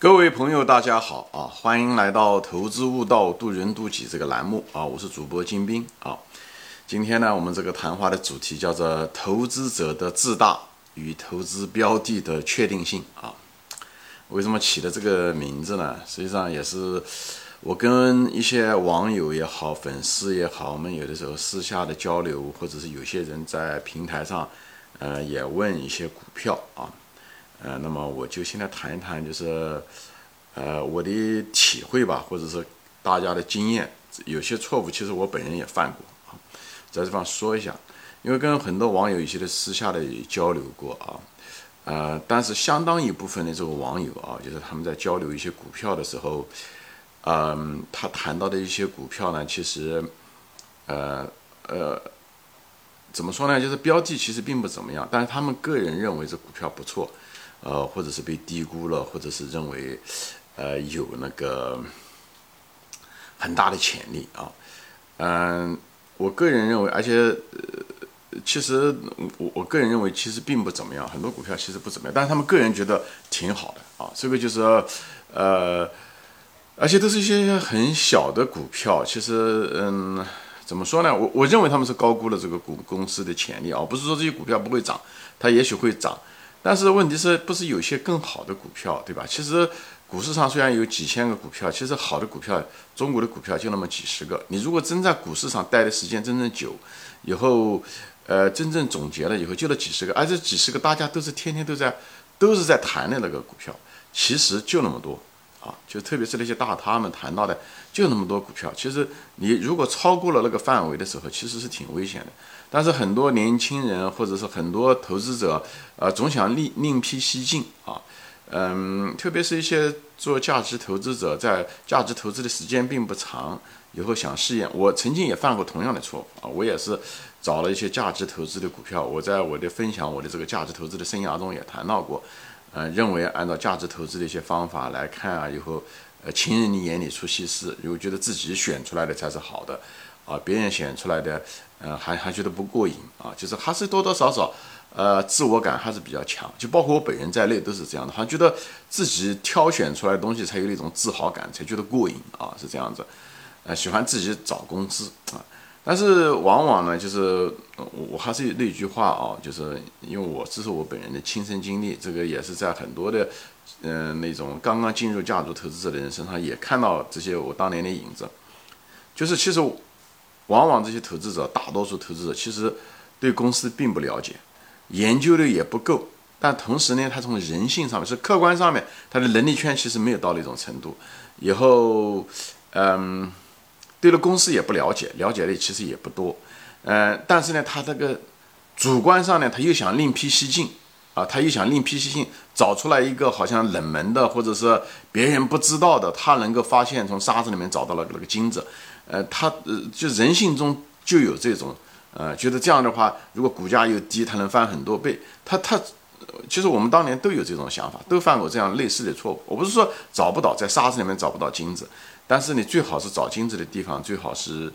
各位朋友，大家好啊！欢迎来到《投资悟道，渡人渡己》这个栏目啊！我是主播金兵啊。今天呢，我们这个谈话的主题叫做“投资者的自大与投资标的的确定性”啊。为什么起的这个名字呢？实际上也是我跟一些网友也好、粉丝也好，我们有的时候私下的交流，或者是有些人在平台上，呃，也问一些股票啊。呃，那么我就现在谈一谈，就是，呃，我的体会吧，或者是大家的经验，有些错误其实我本人也犯过啊，在这方说一下，因为跟很多网友有些的私下的交流过啊，呃，但是相当一部分的这个网友啊，就是他们在交流一些股票的时候，嗯，他谈到的一些股票呢，其实，呃呃，怎么说呢？就是标的其实并不怎么样，但是他们个人认为这股票不错。呃，或者是被低估了，或者是认为，呃，有那个很大的潜力啊。嗯，我个人认为，而且，呃，其实我我个人认为，其实并不怎么样。很多股票其实不怎么样，但是他们个人觉得挺好的啊。这个就是，呃，而且都是一些很小的股票。其实，嗯，怎么说呢？我我认为他们是高估了这个股公司的潜力啊。不是说这些股票不会涨，它也许会涨。但是问题是不是有些更好的股票，对吧？其实股市上虽然有几千个股票，其实好的股票，中国的股票就那么几十个。你如果真在股市上待的时间真正久，以后，呃，真正总结了以后，就那几十个，而这几十个大家都是天天都在，都是在谈的那个股票，其实就那么多啊。就特别是那些大他们谈到的，就那么多股票。其实你如果超过了那个范围的时候，其实是挺危险的。但是很多年轻人或者是很多投资者，呃，总想另另辟蹊径啊，嗯，特别是一些做价值投资者，在价值投资的时间并不长，以后想试验。我曾经也犯过同样的错误啊，我也是找了一些价值投资的股票。我在我的分享我的这个价值投资的生涯中也谈到过，呃，认为按照价值投资的一些方法来看啊，以后，呃，情人的眼里出西施，如果觉得自己选出来的才是好的。啊，别人选出来的，呃，还还觉得不过瘾啊，就是还是多多少少，呃，自我感还是比较强，就包括我本人在内都是这样的，好像觉得自己挑选出来的东西才有那种自豪感，才觉得过瘾啊，是这样子，呃，喜欢自己找公司啊，但是往往呢，就是我还是那句话啊，就是因为我这是我本人的亲身经历，这个也是在很多的，嗯，那种刚刚进入价值投资者的人身上也看到这些我当年的影子，就是其实。往往这些投资者，大多数投资者其实对公司并不了解，研究的也不够。但同时呢，他从人性上面，是客观上面，他的能力圈其实没有到那种程度。以后，嗯，对了，公司也不了解，了解的其实也不多。嗯，但是呢，他这个主观上呢，他又想另辟蹊径啊，他又想另辟蹊径，找出来一个好像冷门的，或者是别人不知道的，他能够发现从沙子里面找到了那个金子。呃，他呃，就人性中就有这种，呃，觉得这样的话，如果股价又低，它能翻很多倍。他他，其实我们当年都有这种想法，都犯过这样类似的错误。我不是说找不到在沙子里面找不到金子，但是你最好是找金子的地方，最好是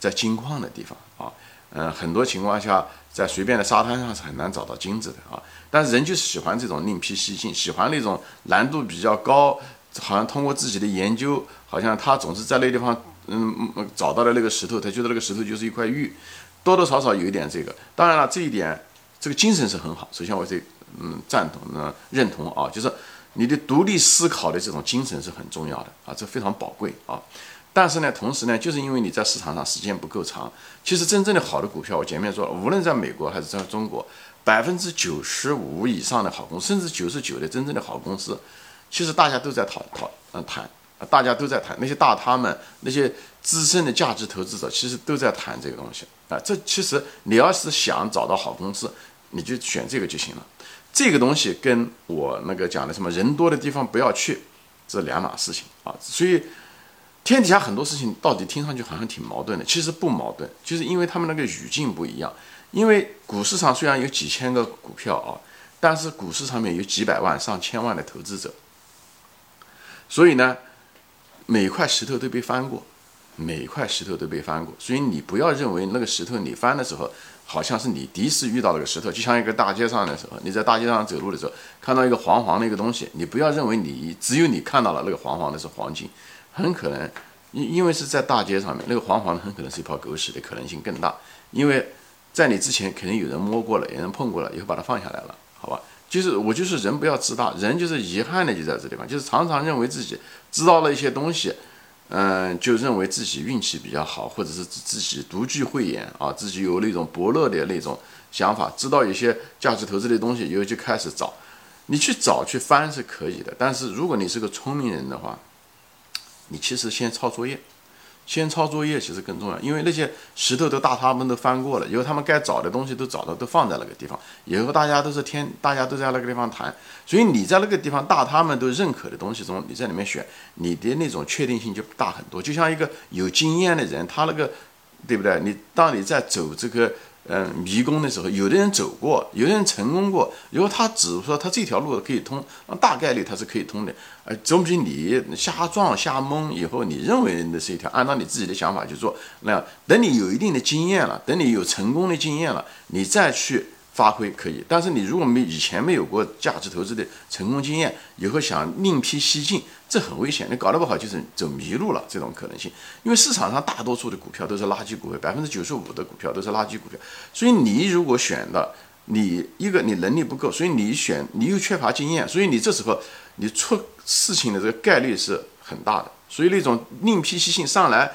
在金矿的地方啊。嗯，很多情况下，在随便的沙滩上是很难找到金子的啊。但是人就喜欢这种另辟蹊径，喜欢那种难度比较高，好像通过自己的研究，好像他总是在那地方。嗯嗯，找到了那个石头，他觉得那个石头就是一块玉，多多少少有一点这个。当然了，这一点这个精神是很好。首先，我这嗯赞同呢认同啊，就是你的独立思考的这种精神是很重要的啊，这非常宝贵啊。但是呢，同时呢，就是因为你在市场上时间不够长，其实真正的好的股票，我前面说，无论在美国还是在中国，百分之九十五以上的好公司，甚至九十九的真正的好公司，其实大家都在讨讨嗯谈。啊，大家都在谈那些大他们那些资深的价值投资者，其实都在谈这个东西啊。这其实你要是想找到好公司，你就选这个就行了。这个东西跟我那个讲的什么人多的地方不要去，这两码事情啊。所以天底下很多事情到底听上去好像挺矛盾的，其实不矛盾，就是因为他们那个语境不一样。因为股市上虽然有几千个股票啊，但是股市上面有几百万、上千万的投资者，所以呢。每块石头都被翻过，每块石头都被翻过，所以你不要认为那个石头你翻的时候，好像是你第一次遇到那个石头，就像一个大街上的时候，你在大街上走路的时候看到一个黄黄的一个东西，你不要认为你只有你看到了那个黄黄的是黄金，很可能因因为是在大街上面，那个黄黄的很可能是一泡狗屎的可能性更大，因为在你之前肯定有人摸过了，有人碰过了，以后把它放下来了，好吧？就是我就是人不要自大，人就是遗憾的就在这地方，就是常常认为自己知道了一些东西。嗯，就认为自己运气比较好，或者是自己独具慧眼啊，自己有那种伯乐的那种想法，知道一些价值投资的东西，以后就开始找。你去找去翻是可以的，但是如果你是个聪明人的话，你其实先抄作业。先抄作业其实更重要，因为那些石头都大他们都翻过了，以后他们该找的东西都找到，都放在那个地方。以后大家都是天，大家都在那个地方谈，所以你在那个地方大他们都认可的东西中，你在里面选，你的那种确定性就大很多。就像一个有经验的人，他那个，对不对？你当你在走这个。嗯，迷宫的时候，有的人走过，有的人成功过。如果他只说他这条路可以通，那大概率他是可以通的。呃，总比你瞎撞瞎蒙以后，你认为那是一条，按照你自己的想法去做，那等你有一定的经验了，等你有成功的经验了，你再去。发挥可以，但是你如果没以前没有过价值投资的成功经验，以后想另辟蹊径，这很危险。你搞得不好就是走迷路了，这种可能性。因为市场上大多数的股票都是垃圾股票，百分之九十五的股票都是垃圾股票。所以你如果选的，你一个你能力不够，所以你选你又缺乏经验，所以你这时候你出事情的这个概率是很大的。所以那种另辟蹊径上来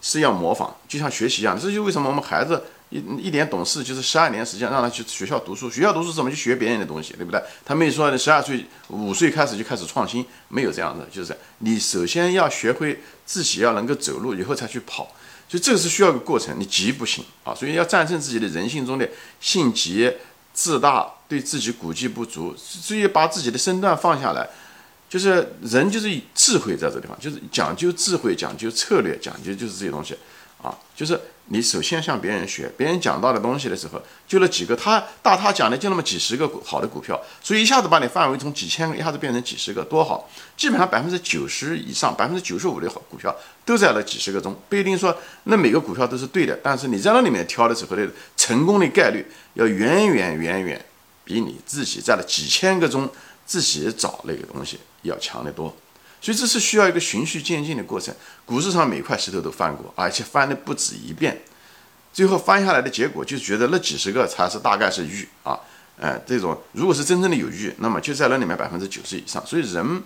是要模仿，就像学习一样。这就为什么我们孩子。一一点懂事就是十二年时间让他去学校读书，学校读书怎么去学别人的东西，对不对？他没说十二岁、五岁开始就开始创新，没有这样的，就是你首先要学会自己要能够走路，以后才去跑，所以这个是需要一个过程，你急不行啊，所以要战胜自己的人性中的性急、自大，对自己估计不足，所以把自己的身段放下来，就是人就是智慧在这地方，就是讲究智慧、讲究策略、讲究就是这些东西。啊，就是你首先向别人学，别人讲到的东西的时候，就那几个，他大他讲的就那么几十个好的股票，所以一下子把你范围从几千个一下子变成几十个，多好！基本上百分之九十以上，百分之九十五的好股票都在那几十个中，不一定说那每个股票都是对的，但是你在那里面挑的时候的成功的概率要远远远远比你自己在了几千个中自己找那个东西要强得多。所以这是需要一个循序渐进的过程。股市上每块石头都翻过，而且翻的不止一遍，最后翻下来的结果就觉得那几十个才是大概是玉啊，哎，这种如果是真正的有玉，那么就在那里面百分之九十以上。所以人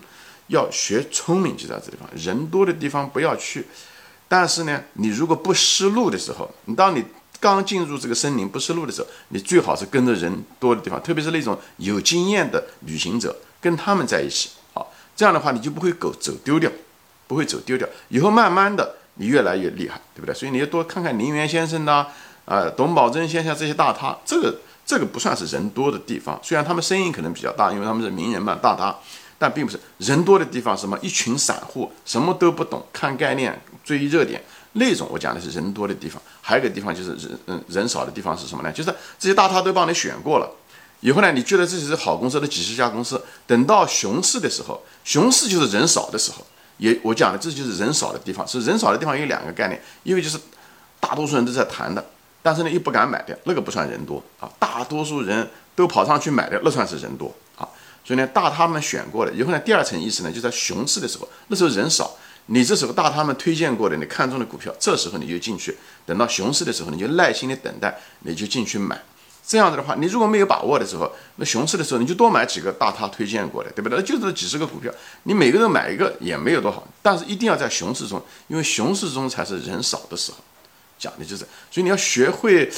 要学聪明就在这地方，人多的地方不要去。但是呢，你如果不失路的时候，你当你刚进入这个森林不识路的时候，你最好是跟着人多的地方，特别是那种有经验的旅行者，跟他们在一起。好这样的话，你就不会狗走丢掉，不会走丢掉。以后慢慢的，你越来越厉害，对不对？所以你要多看看林园先生呐，啊，董宝珍先生这些大咖，这个这个不算是人多的地方。虽然他们声音可能比较大，因为他们是名人嘛，大咖，但并不是人多的地方。什么一群散户什么都不懂，看概念追热点那种，我讲的是人多的地方。还有一个地方就是人嗯人少的地方是什么呢？就是这些大咖都帮你选过了。以后呢，你觉得自己是好公司的几十家公司，等到熊市的时候，熊市就是人少的时候，也我讲的这就是人少的地方，是人少的地方有两个概念，因为就是大多数人都在谈的，但是呢又不敢买掉，那个不算人多啊，大多数人都跑上去买的，那算是人多啊，所以呢大他们选过了以后呢，第二层意思呢就在熊市的时候，那时候人少，你这时候大他们推荐过的你看中的股票，这时候你就进去，等到熊市的时候你就耐心的等待，你就进去买。这样子的话，你如果没有把握的时候，那熊市的时候你就多买几个大他推荐过的，对不对？那就是几十个股票，你每个人买一个也没有多好，但是一定要在熊市中，因为熊市中才是人少的时候，讲的就是，所以你要学会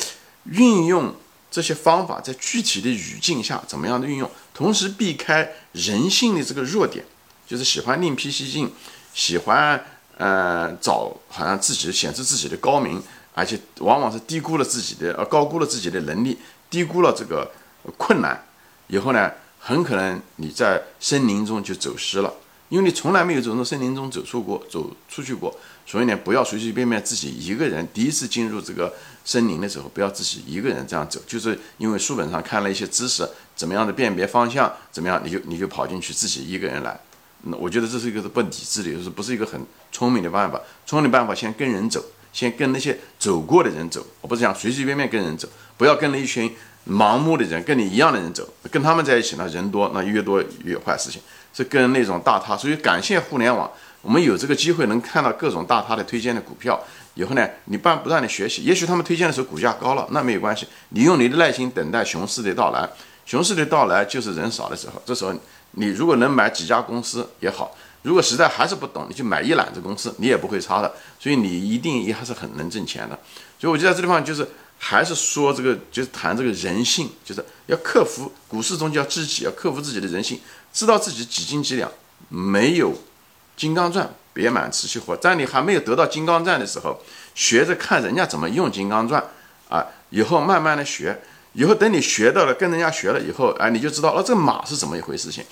运用这些方法，在具体的语境下怎么样的运用，同时避开人性的这个弱点，就是喜欢另辟蹊径，喜欢呃找好像自己显示自己的高明。而且往往是低估了自己的，呃，高估了自己的能力，低估了这个困难，以后呢，很可能你在森林中就走失了，因为你从来没有从森林中走出过，走出去过，所以呢，不要随随便便自己一个人第一次进入这个森林的时候，不要自己一个人这样走，就是因为书本上看了一些知识，怎么样的辨别方向，怎么样，你就你就跑进去自己一个人来，那我觉得这是一个是不理智的，就是不是一个很聪明的办法，聪明的办法先跟人走。先跟那些走过的人走，我不是讲随随便便跟人走，不要跟了一群盲目的人，跟你一样的人走，跟他们在一起呢，人多那越多越坏事情。是跟那种大咖，所以感谢互联网，我们有这个机会能看到各种大咖的推荐的股票。以后呢，你不不断的学习，也许他们推荐的时候股价高了，那没有关系，你用你的耐心等待熊市的到来。熊市的到来就是人少的时候，这时候你如果能买几家公司也好，如果实在还是不懂，你就买一揽子公司，你也不会差的。所以你一定也还是很能挣钱的。所以我就在这地方就是还是说这个，就是谈这个人性，就是要克服股市中叫知己，要克服自己的人性，知道自己几斤几两，没有金刚钻别满瓷器活。在你还没有得到金刚钻的时候，学着看人家怎么用金刚钻啊，以后慢慢的学。以后等你学到了，跟人家学了以后，哎，你就知道哦，这个马是怎么一回事情。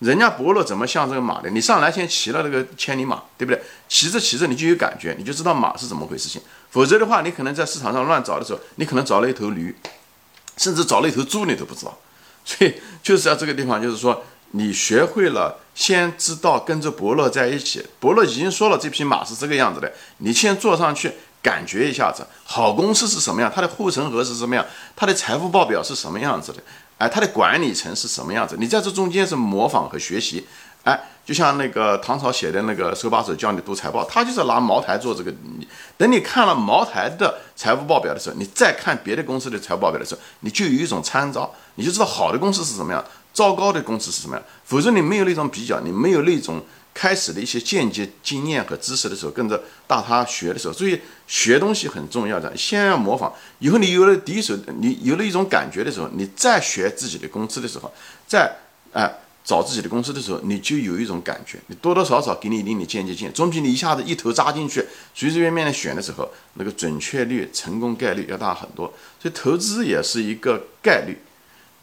人家伯乐怎么像这个马的？你上来先骑了那个千里马，对不对？骑着骑着你就有感觉，你就知道马是怎么回事情。否则的话，你可能在市场上乱找的时候，你可能找了一头驴，甚至找了一头猪，你都不知道。所以就是在这个地方，就是说你学会了，先知道跟着伯乐在一起。伯乐已经说了，这匹马是这个样子的，你先坐上去。感觉一下子，好公司是什么样？它的护城河是什么样？它的财务报表是什么样子的？哎，它的管理层是什么样子？你在这中间是模仿和学习，哎，就像那个唐朝写的那个手把手教你读财报，他就是拿茅台做这个。你等你看了茅台的财务报表的时候，你再看别的公司的财务报表的时候，你就有一种参照，你就知道好的公司是什么样，糟糕的公司是什么样。否则你没有那种比较，你没有那种。开始的一些间接经验和知识的时候，跟着大他学的时候，所以学东西很重要的，先要模仿。以后你有了第一手，你有了一种感觉的时候，你再学自己的公司的时候，再哎找自己的公司的时候，你就有一种感觉，你多多少少给你一定的间接经验，总比你一下子一头扎进去，随随便便的选的时候，那个准确率、成功概率要大很多。所以投资也是一个概率，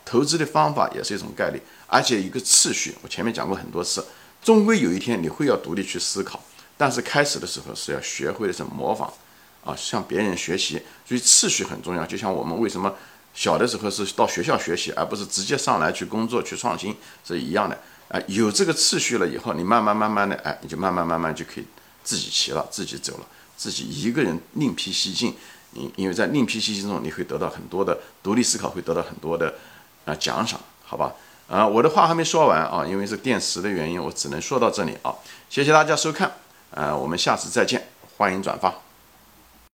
投资的方法也是一种概率，而且一个次序。我前面讲过很多次。终归有一天你会要独立去思考，但是开始的时候是要学会的是模仿，啊，向别人学习，所以次序很重要。就像我们为什么小的时候是到学校学习，而不是直接上来去工作去创新是一样的。啊，有这个次序了以后，你慢慢慢慢的，哎，你就慢慢慢慢就可以自己骑了，自己走了，自己一个人另辟蹊径。因因为在另辟蹊径中，你会得到很多的独立思考，会得到很多的啊奖赏，好吧？啊，我的话还没说完啊，因为是电池的原因，我只能说到这里啊。谢谢大家收看，呃，我们下次再见，欢迎转发。